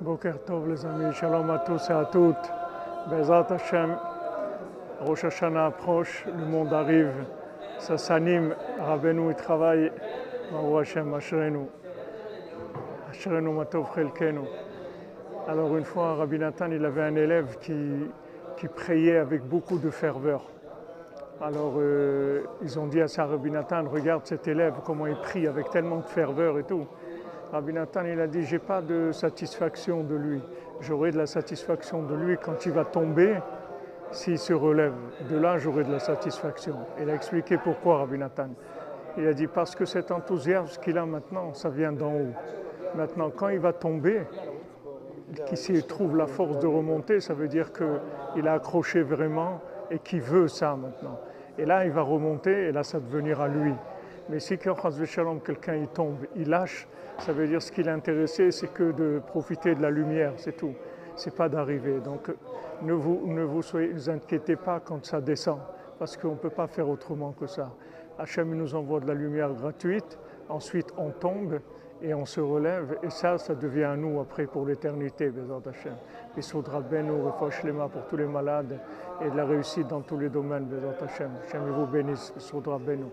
Boker Tov les amis, shalom à tous et à toutes. Bezat Hashem, Rosh Hashanah approche, le monde arrive, ça s'anime, Rabbeinu il travaille, Baruch Hashem, Ashrenu, Ashrenu Matov Chelkenu. Alors une fois, Rabbi Nathan, il avait un élève qui, qui priait avec beaucoup de ferveur. Alors euh, ils ont dit à sa Rabbi Nathan, regarde cet élève, comment il prie avec tellement de ferveur et tout. Rabbi Nathan, il a dit, j'ai pas de satisfaction de lui. J'aurai de la satisfaction de lui quand il va tomber, s'il se relève. De là, j'aurai de la satisfaction. Il a expliqué pourquoi, Rabbi Nathan. Il a dit, parce que cet enthousiasme qu'il a maintenant, ça vient d'en haut. Maintenant, quand il va tomber, qu'il trouve la force de remonter, ça veut dire qu'il a accroché vraiment et qu'il veut ça maintenant. Et là, il va remonter et là, ça va devenir à lui. Mais si quelqu'un il tombe, il lâche, ça veut dire ce qui l'intéressait, c'est que de profiter de la lumière, c'est tout. C'est pas d'arriver. Donc ne vous, ne vous, inquiétez pas quand ça descend, parce qu'on ne peut pas faire autrement que ça. Hachem nous envoie de la lumière gratuite, ensuite on tombe et on se relève, et ça, ça devient à nous après pour l'éternité, Bézard Hachem. Et Soudra Benou, Refosh Lema pour tous les malades et de la réussite dans tous les domaines, Bézard Hachem. Hachem vous bénisse, Soudra Benou.